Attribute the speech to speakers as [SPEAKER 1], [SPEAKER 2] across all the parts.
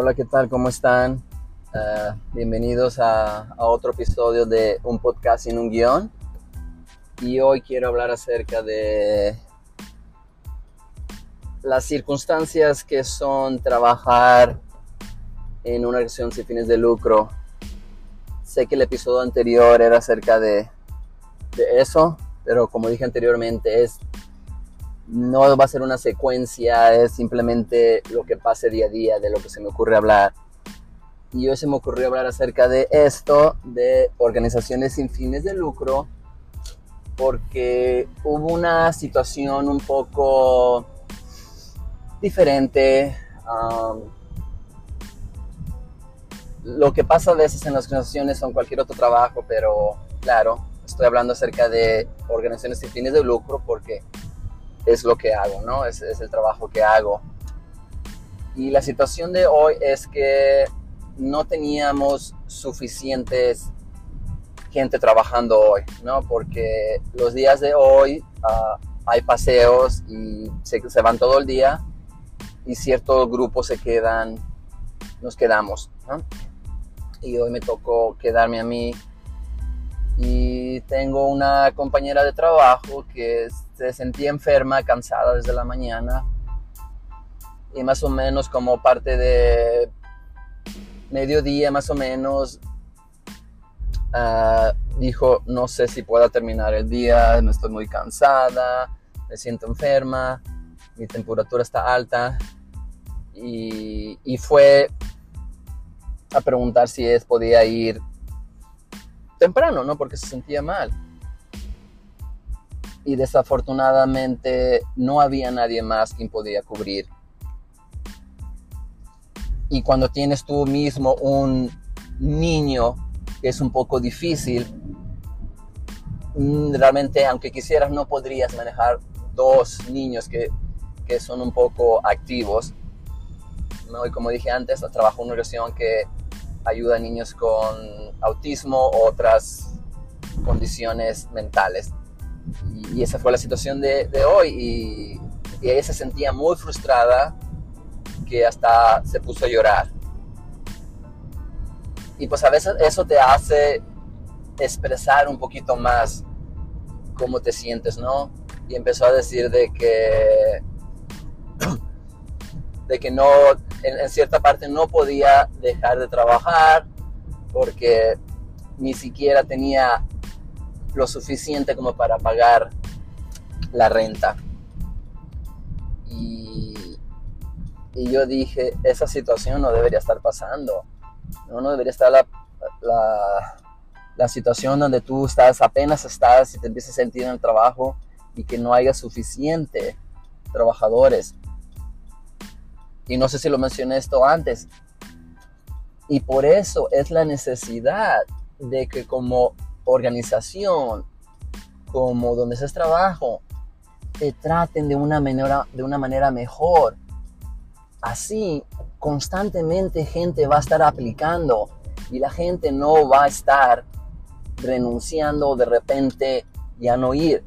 [SPEAKER 1] Hola, ¿qué tal? ¿Cómo están? Uh, bienvenidos a, otro episodio de Un Podcast sin un guion. Y hoy quiero hablar acerca de las circunstancias que son trabajar en una organización sin fines de lucro. Sé que el episodio anterior era acerca de eso, pero como dije anteriormente, es no va a ser una secuencia, es simplemente lo que pase día a día, de lo que se me ocurre hablar. Y hoy se me ocurrió hablar acerca de esto, de organizaciones sin fines de lucro, porque hubo una situación un poco diferente. Um, lo que pasa a veces en las organizaciones son cualquier otro trabajo, pero claro, estoy hablando acerca de organizaciones sin fines de lucro porque es lo que hago, ¿no? Es, es el trabajo que hago. Y la situación de hoy es que no teníamos suficientes gente trabajando hoy, ¿no? Porque los días de hoy uh, hay paseos y se, se, van todo el día y ciertos grupos se quedan, nos quedamos, ¿no? Y hoy me tocó quedarme a mí tengo una compañera de trabajo que se sentía enferma, cansada desde la mañana. Y más o menos como parte de mediodía más o menos uh, dijo no sé si pueda terminar el día, me estoy muy cansada, me siento enferma, mi temperatura está alta y, y fue a preguntar si es podía ir temprano, ¿no? Porque se sentía mal. Y desafortunadamente no había nadie más quien podía cubrir. Y cuando tienes tú mismo un niño que es un poco difícil, mm, realmente aunque quisieras no podrías manejar dos niños que, que son un poco activos. ¿no? Y como dije antes, trabajo una organización que ayuda a niños con autismo u otras condiciones mentales. Y, esa fue la situación de, hoy y, y, ella se sentía muy frustrada que hasta se puso a llorar. Y pues a veces eso te hace expresar un poquito más cómo te sientes, ¿no? Y empezó a decir de que de que no en, cierta parte no podía dejar de trabajar porque ni siquiera tenía lo suficiente como para pagar la renta. Y, y yo dije, esa situación no debería estar pasando. No, no debería estar la, la, la, situación donde tú estás, apenas estás y te empiezas a sentir en el trabajo y que no haya suficiente trabajadores y no sé si lo mencioné esto antes. Y por eso es la necesidad de que como organización, como donde es trabajo, te traten de una manera, de una manera mejor. Así, constantemente gente va a estar aplicando y la gente no va a estar renunciando de repente ya no ir,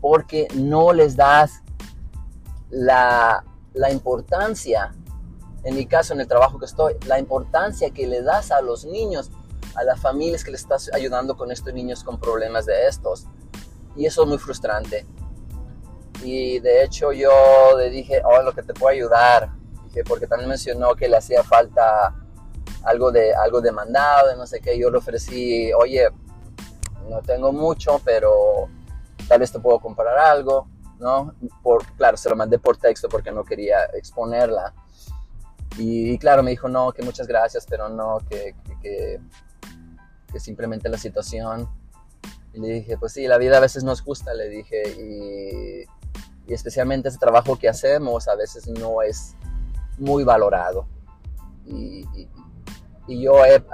[SPEAKER 1] porque no les das la, la importancia en mi caso, en el trabajo que estoy, la importancia que le das a los niños, a las familias que le estás ayudando con estos niños con problemas de estos. Y eso es muy frustrante. Y de hecho yo le dije, oh, lo que te puedo ayudar, dije, porque también mencionó que le hacía falta algo de, algo de mandado, de no sé qué, yo le ofrecí, oye, no tengo mucho, pero tal vez te puedo comprar algo, ¿no? Por, claro, se lo mandé por texto porque no quería exponerla. Y, claro, me dijo, no, que muchas gracias, pero no, que, que, simplemente la situación. Y le dije, pues sí, la vida a veces nos gusta, le dije, y, y especialmente ese trabajo que hacemos a veces no es muy valorado. Y, y yo he,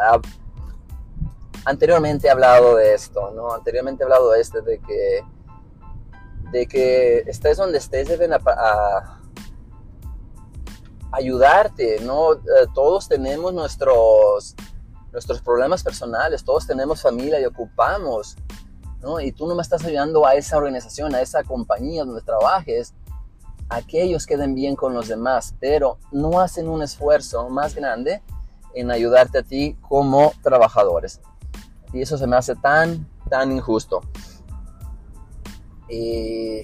[SPEAKER 1] anteriormente he hablado de esto, ¿no? Anteriormente he hablado de esto, de que, de que estés donde estés, deben a ayudarte, ¿no? Eh, todos tenemos nuestros, nuestros problemas personales, todos tenemos familia y ocupamos, ¿no? Y tú no me estás ayudando a esa organización, a esa compañía donde trabajes, a que ellos queden bien con los demás, pero no hacen un esfuerzo más grande en ayudarte a ti como trabajadores. Y eso se me hace tan, tan injusto. Y,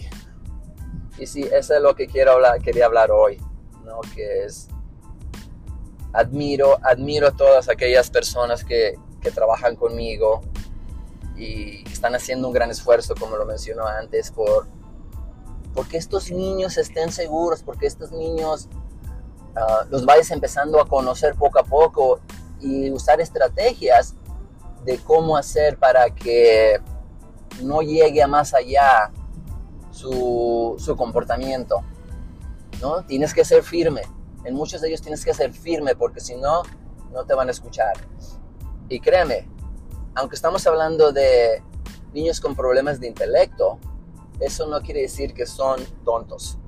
[SPEAKER 1] y sí, eso es lo que quiero hablar, quería hablar hoy, Que es, admiro, admiro a todas aquellas personas que, que trabajan conmigo y están haciendo un gran esfuerzo, como lo mencionó antes, por porque estos niños estén seguros, porque estos niños uh, los vayas empezando a conocer poco a poco y usar estrategias de cómo hacer para que no llegue a más allá su, su comportamiento. ¿No? Tienes que ser firme. En muchos de ellos tienes que ser firme porque si no, no te van a escuchar. Y créeme, aunque estamos hablando de niños con problemas de intelecto, eso no quiere decir que son tontos.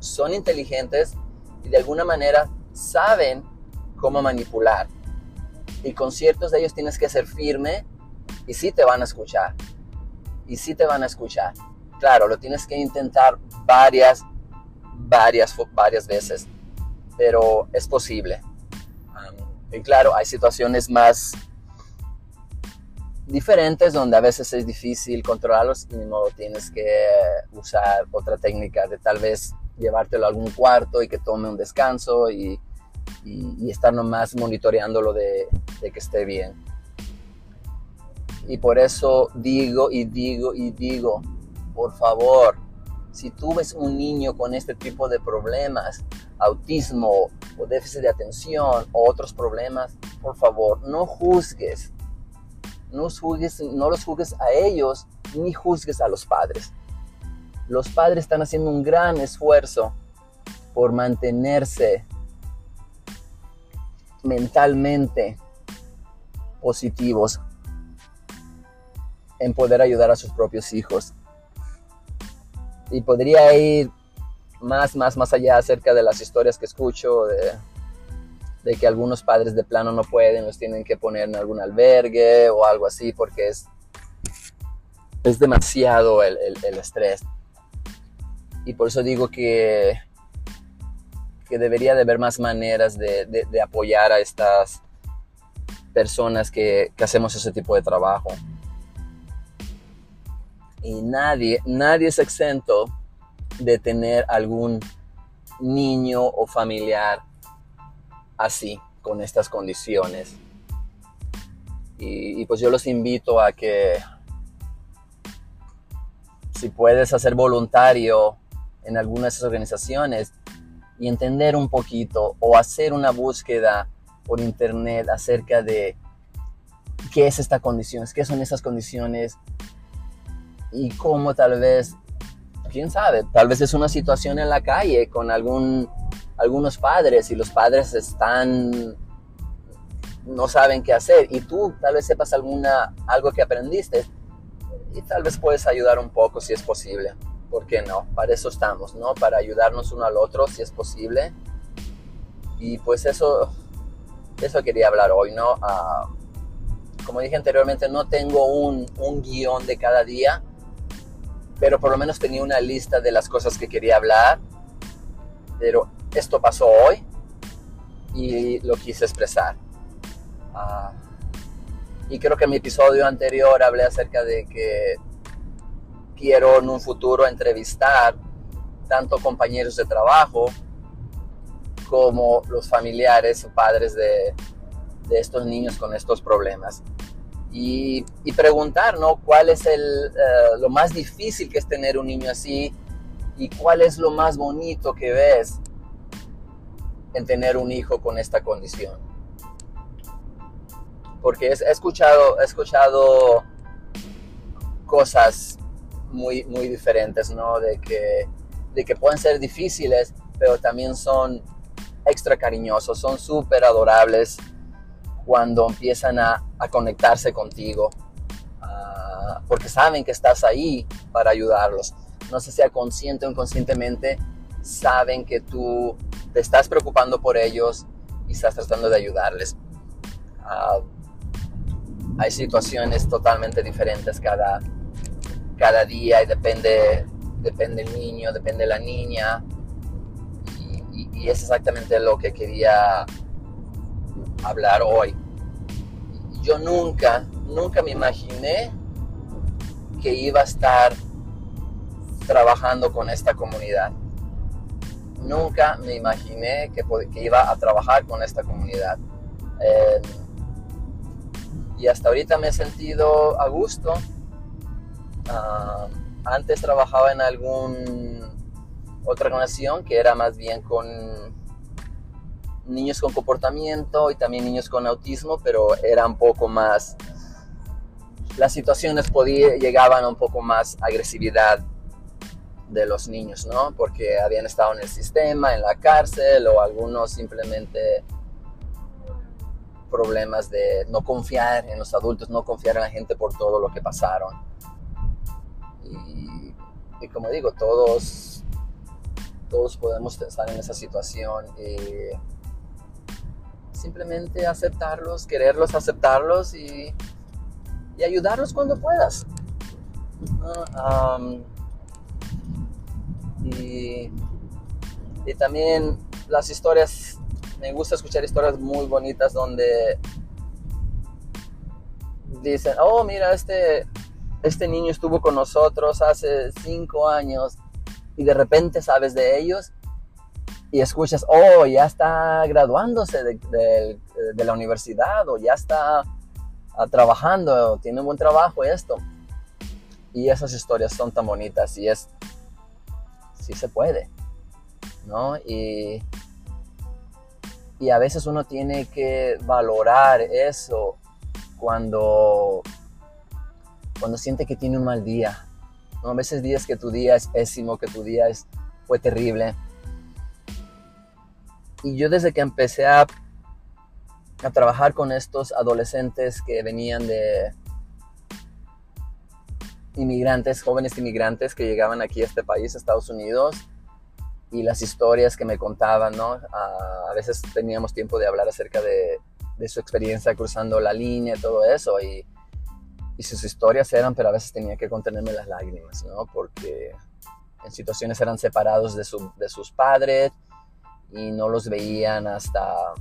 [SPEAKER 1] Son inteligentes y de alguna manera saben cómo manipular. Y con ciertos de ellos tienes que ser firme y sí te van a escuchar. Y sí te van a escuchar. Claro, lo tienes que intentar varias, varias, varias veces, pero es posible. y claro, hay situaciones más diferentes donde a veces es difícil controlarlos y modo tienes que usar otra técnica de tal vez llevártelo a algún cuarto y que tome un descanso y, y, estar nomás monitoreándolo de, de que esté bien. Y por eso digo y digo y digo, por favor, si tú ves un niño con este tipo de problemas, autismo o déficit de atención o otros problemas, por favor, no juzgues no, no los juzgues a ellos ni juzgues a los padres. Los padres están haciendo un gran esfuerzo por mantenerse mentalmente positivos en poder ayudar a sus propios hijos. Y podría ir más, más, más allá acerca de las historias que escucho, de de que algunos padres de plano no pueden, los tienen que poner en algún albergue o algo así porque es, es demasiado el, estrés. Y por eso digo que, que debería de haber más maneras de, apoyar a estas personas que, que, hacemos ese tipo de trabajo. Y nadie, nadie es exento de tener algún niño o familiar así, con estas condiciones. Y, pues yo los invito a que si puedes hacer voluntario en alguna de esas organizaciones y entender un poquito o hacer una búsqueda por internet acerca de qué es esta condición, qué son esas condiciones y cómo tal vez, quién sabe, tal vez es una situación en la calle con algún algunos padres y los padres están no saben qué hacer y tú tal vez sepas alguna algo que aprendiste y tal vez puedes ayudar un poco si es posible. ¿Por qué no? Para eso estamos, ¿no? Para ayudarnos uno al otro si es posible. Y pues eso eso quería hablar hoy, ¿no? Ah, como dije anteriormente, no tengo un, un guion de cada día, pero por lo menos tenía una lista de las cosas que quería hablar. Pero esto pasó hoy y lo quise expresar. Ah, y creo que en mi episodio anterior hablé acerca de que quiero en un futuro entrevistar tanto compañeros de trabajo como los familiares o padres de, de estos niños con estos problemas. Y, y preguntar, ¿no? ¿Cuál es el, eh, lo más difícil que es tener un niño así? ¿Y cuál es lo más bonito que ves en tener un hijo con esta condición. Porque he escuchado, he escuchado cosas muy, muy diferentes, ¿no? De que, de que pueden ser difíciles, pero también son extra cariñosos, son súper adorables cuando empiezan a, a conectarse contigo, uh, porque saben que estás ahí para ayudarlos. No sé si sea consciente o inconscientemente, saben que tú te estás preocupando por ellos y estás tratando de ayudarles. Ah, hay situaciones totalmente diferentes cada, cada día y depende depende el niño, depende la niña. Y, y es exactamente lo que quería hablar hoy. Yo nunca, nunca me imaginé que iba a estar trabajando con esta comunidad. Nunca me imaginé que, iba a trabajar con esta comunidad. Eh, y hasta ahorita me he sentido a gusto. Ah, antes trabajaba en algún otra organización que era más bien con niños con comportamiento y también niños con autismo, pero era un poco más, las situaciones podía, llegaban a un poco más agresividad de los niños, ¿no? Porque habían estado en el sistema, en la cárcel o algunos simplemente problemas de no confiar en los adultos, no confiar en la gente por todo lo que pasaron. Y, como digo, todos, todos podemos pensar en esa situación y simplemente aceptarlos, quererlos, aceptarlos y, y ayudarlos cuando puedas. y, y también las historias, me gusta escuchar historias muy bonitas donde dicen, oh, mira, este, este niño estuvo con nosotros hace cinco años y de repente sabes de ellos y escuchas, oh, ya está graduándose de, la universidad o ya está ah, trabajando, tiene un buen trabajo esto. Y esas historias son tan bonitas y es, sí se puede, ¿no? Y, y a veces uno tiene que valorar eso cuando, cuando siente que tiene un mal día. A veces días que tu día es pésimo, que tu día es, fue terrible y yo desde que empecé a, a trabajar con estos adolescentes que venían de inmigrantes, jóvenes inmigrantes que llegaban aquí a este país, Estados Unidos, y las historias que me contaban, ¿no? A, veces teníamos tiempo de hablar acerca de, de, su experiencia cruzando la línea todo eso, y, y, sus historias eran, pero a veces tenía que contenerme las lágrimas, ¿no? Porque en situaciones eran separados de, su, de sus padres, y no los veían hasta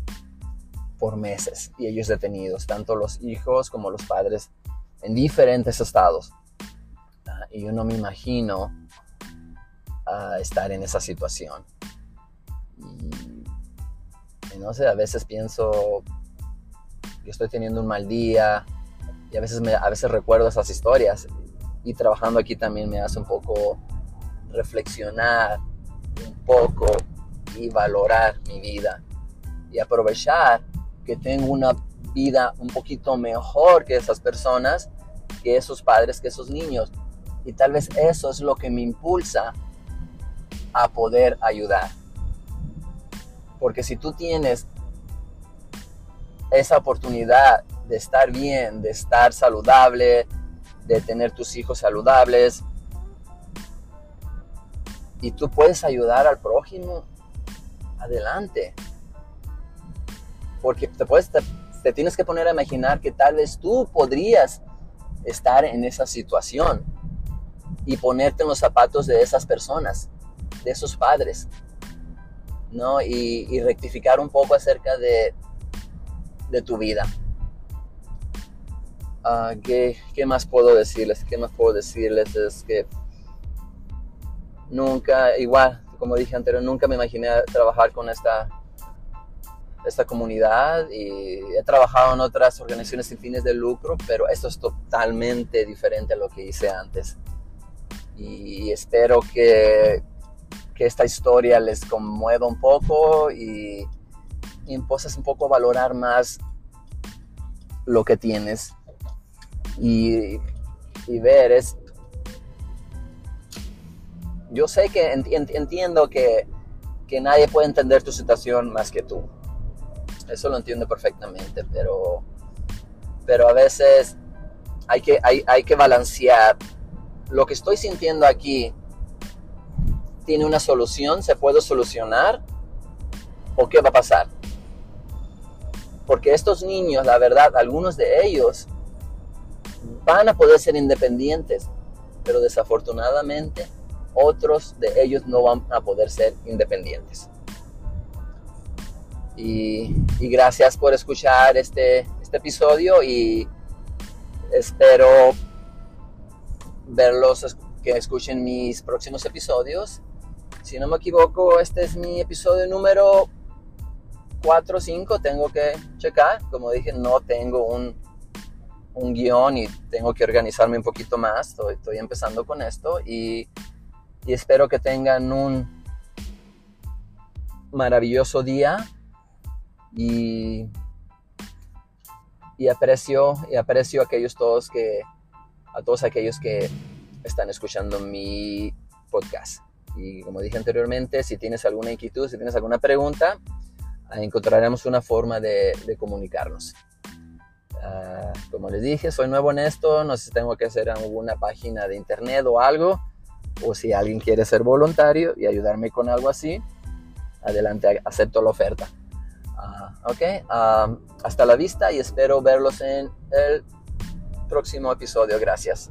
[SPEAKER 1] por meses y ellos detenidos, tanto los hijos como los padres en diferentes estados. Ah, y yo no me imagino ah, estar en esa situación. Y, no sé, a veces pienso, yo estoy teniendo un mal día y a veces, me, a veces recuerdo esas historias y trabajando aquí también me hace un poco reflexionar un poco y valorar mi vida y aprovechar que tengo una vida un poquito mejor que esas personas, que esos padres, que esos niños. Y tal vez eso es lo que me impulsa a poder ayudar. Porque si tú tienes esa oportunidad de estar bien, de estar saludable, de tener tus hijos saludables, y tú puedes ayudar al prójimo, adelante. Porque te, puedes, te, tienes que poner a imaginar que tal vez tú podrías estar en esa situación y ponerte en los zapatos de esas personas, de esos padres, ¿no? Y, rectificar un poco acerca de, de tu vida. Ah, ¿qué, ¿Qué más puedo decirles? ¿Qué más puedo decirles? Es que nunca, igual, como dije anteriormente, nunca me imaginé trabajar con esta, esta comunidad y he trabajado en otras organizaciones sin fines de lucro, pero esto es totalmente diferente a lo que hice antes. Y espero que, que esta historia les conmueva un poco y, y un poco valorar más lo que tienes y, y ver, es, yo sé que entiendo que, nadie puede entender tu situación más que tú. Eso lo entiendo perfectamente, pero, pero a veces hay que, hay, hay que balancear. Lo que estoy sintiendo aquí tiene una solución, se puede solucionar o qué va a pasar. Porque estos niños, la verdad, algunos de ellos van a poder ser independientes, pero desafortunadamente otros de ellos no van a poder ser independientes. Y, gracias por escuchar este, este episodio y espero verlos, que escuchen mis próximos episodios. Si no me equivoco, este es mi episodio número 4 o 5. Tengo que checar. Como dije, no tengo un, un guion y tengo que organizarme un poquito más. Estoy, estoy empezando con esto y, y espero que tengan un maravilloso día y, y aprecio y aprecio a aquellos todos que a todos aquellos que están escuchando mi podcast. Y como dije anteriormente, si tienes alguna inquietud, si tienes alguna pregunta, encontraremos una forma de, comunicarnos. Ah, como les dije, soy nuevo en esto, no sé si tengo que hacer alguna página de internet o algo, o si alguien quiere ser voluntario y ayudarme con algo así, adelante, acepto la oferta. Ah, ok, hasta la vista y espero verlos en el próximo episodio. Gracias.